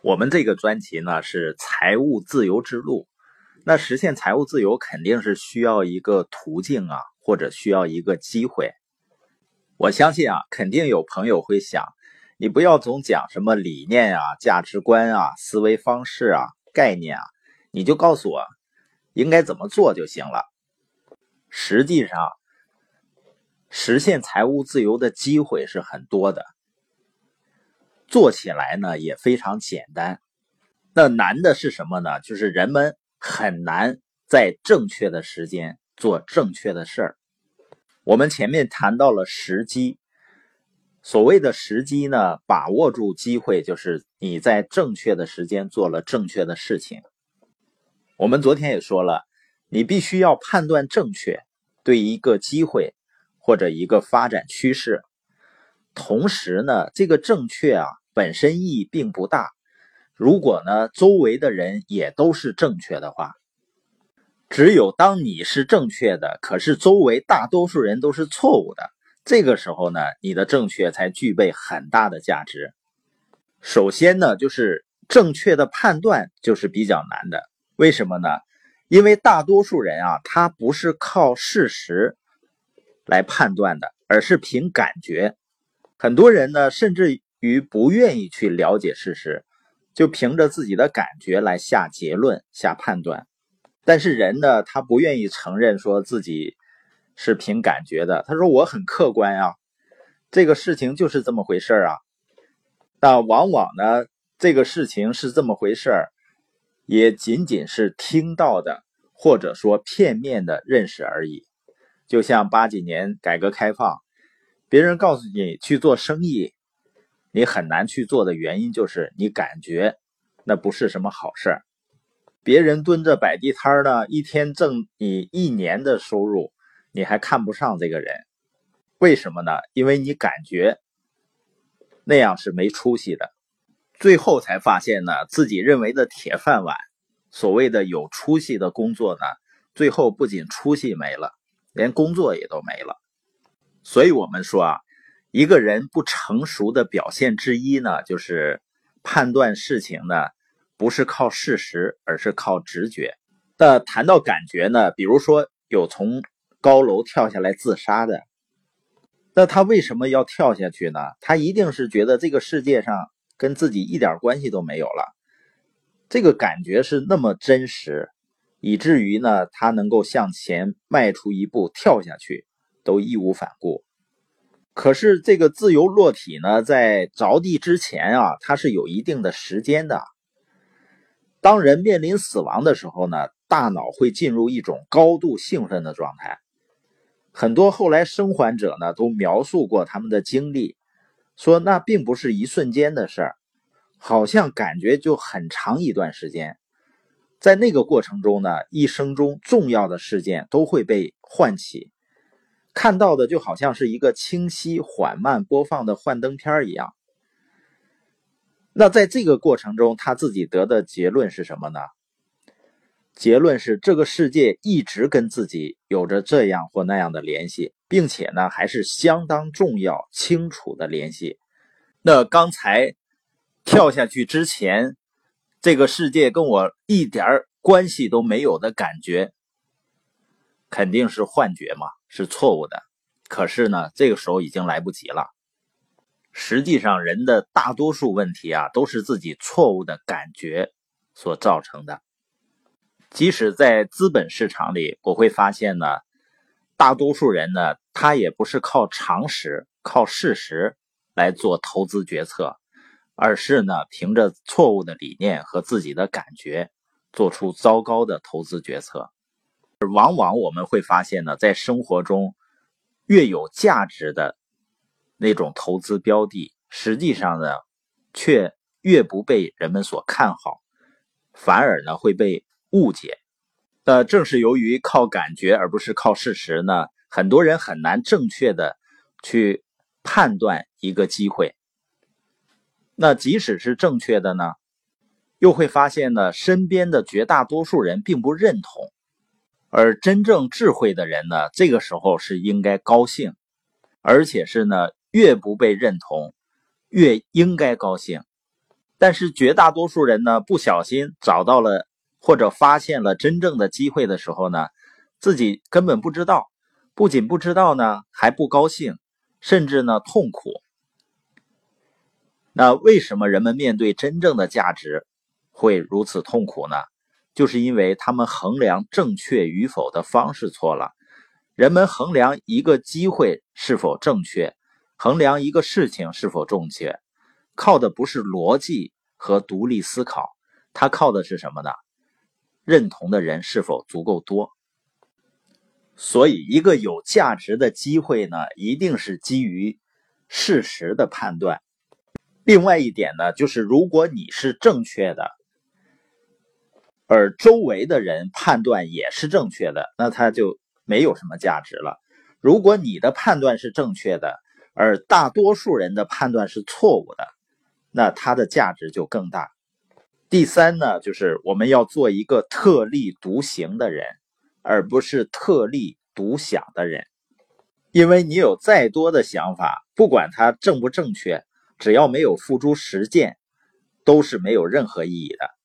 我们这个专辑呢是财务自由之路，那实现财务自由肯定是需要一个途径啊，或者需要一个机会。我相信啊，肯定有朋友会想，你不要总讲什么理念啊、价值观啊、思维方式啊、概念啊，你就告诉我应该怎么做就行了。实际上，实现财务自由的机会是很多的。做起来呢也非常简单，那难的是什么呢？就是人们很难在正确的时间做正确的事儿。我们前面谈到了时机，所谓的时机呢，把握住机会就是你在正确的时间做了正确的事情。我们昨天也说了，你必须要判断正确，对一个机会或者一个发展趋势。同时呢，这个正确啊本身意义并不大。如果呢周围的人也都是正确的话，只有当你是正确的，可是周围大多数人都是错误的，这个时候呢，你的正确才具备很大的价值。首先呢，就是正确的判断就是比较难的。为什么呢？因为大多数人啊，他不是靠事实来判断的，而是凭感觉。很多人呢，甚至于不愿意去了解事实，就凭着自己的感觉来下结论、下判断。但是人呢，他不愿意承认说自己是凭感觉的。他说：“我很客观啊，这个事情就是这么回事啊。”那往往呢，这个事情是这么回事，也仅仅是听到的，或者说片面的认识而已。就像八几年改革开放。别人告诉你去做生意，你很难去做的原因就是你感觉那不是什么好事儿。别人蹲着摆地摊呢，一天挣你一年的收入，你还看不上这个人，为什么呢？因为你感觉那样是没出息的。最后才发现呢，自己认为的铁饭碗，所谓的有出息的工作呢，最后不仅出息没了，连工作也都没了。所以，我们说啊，一个人不成熟的表现之一呢，就是判断事情呢，不是靠事实，而是靠直觉。那谈到感觉呢，比如说有从高楼跳下来自杀的，那他为什么要跳下去呢？他一定是觉得这个世界上跟自己一点关系都没有了，这个感觉是那么真实，以至于呢，他能够向前迈出一步，跳下去。都义无反顾，可是这个自由落体呢，在着地之前啊，它是有一定的时间的。当人面临死亡的时候呢，大脑会进入一种高度兴奋的状态。很多后来生还者呢，都描述过他们的经历，说那并不是一瞬间的事儿，好像感觉就很长一段时间。在那个过程中呢，一生中重要的事件都会被唤起。看到的就好像是一个清晰缓慢播放的幻灯片一样。那在这个过程中，他自己得的结论是什么呢？结论是这个世界一直跟自己有着这样或那样的联系，并且呢还是相当重要、清楚的联系。那刚才跳下去之前，这个世界跟我一点关系都没有的感觉，肯定是幻觉嘛。是错误的，可是呢，这个时候已经来不及了。实际上，人的大多数问题啊，都是自己错误的感觉所造成的。即使在资本市场里，我会发现呢，大多数人呢，他也不是靠常识、靠事实来做投资决策，而是呢，凭着错误的理念和自己的感觉，做出糟糕的投资决策。往往我们会发现呢，在生活中，越有价值的那种投资标的，实际上呢，却越不被人们所看好，反而呢会被误解。那正是由于靠感觉而不是靠事实呢，很多人很难正确的去判断一个机会。那即使是正确的呢，又会发现呢，身边的绝大多数人并不认同。而真正智慧的人呢，这个时候是应该高兴，而且是呢，越不被认同，越应该高兴。但是绝大多数人呢，不小心找到了或者发现了真正的机会的时候呢，自己根本不知道，不仅不知道呢，还不高兴，甚至呢痛苦。那为什么人们面对真正的价值会如此痛苦呢？就是因为他们衡量正确与否的方式错了。人们衡量一个机会是否正确，衡量一个事情是否正确，靠的不是逻辑和独立思考，它靠的是什么呢？认同的人是否足够多？所以，一个有价值的机会呢，一定是基于事实的判断。另外一点呢，就是如果你是正确的。而周围的人判断也是正确的，那它就没有什么价值了。如果你的判断是正确的，而大多数人的判断是错误的，那它的价值就更大。第三呢，就是我们要做一个特立独行的人，而不是特立独享的人。因为你有再多的想法，不管它正不正确，只要没有付诸实践，都是没有任何意义的。